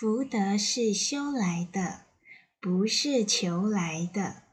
福德是修来的不是求来的。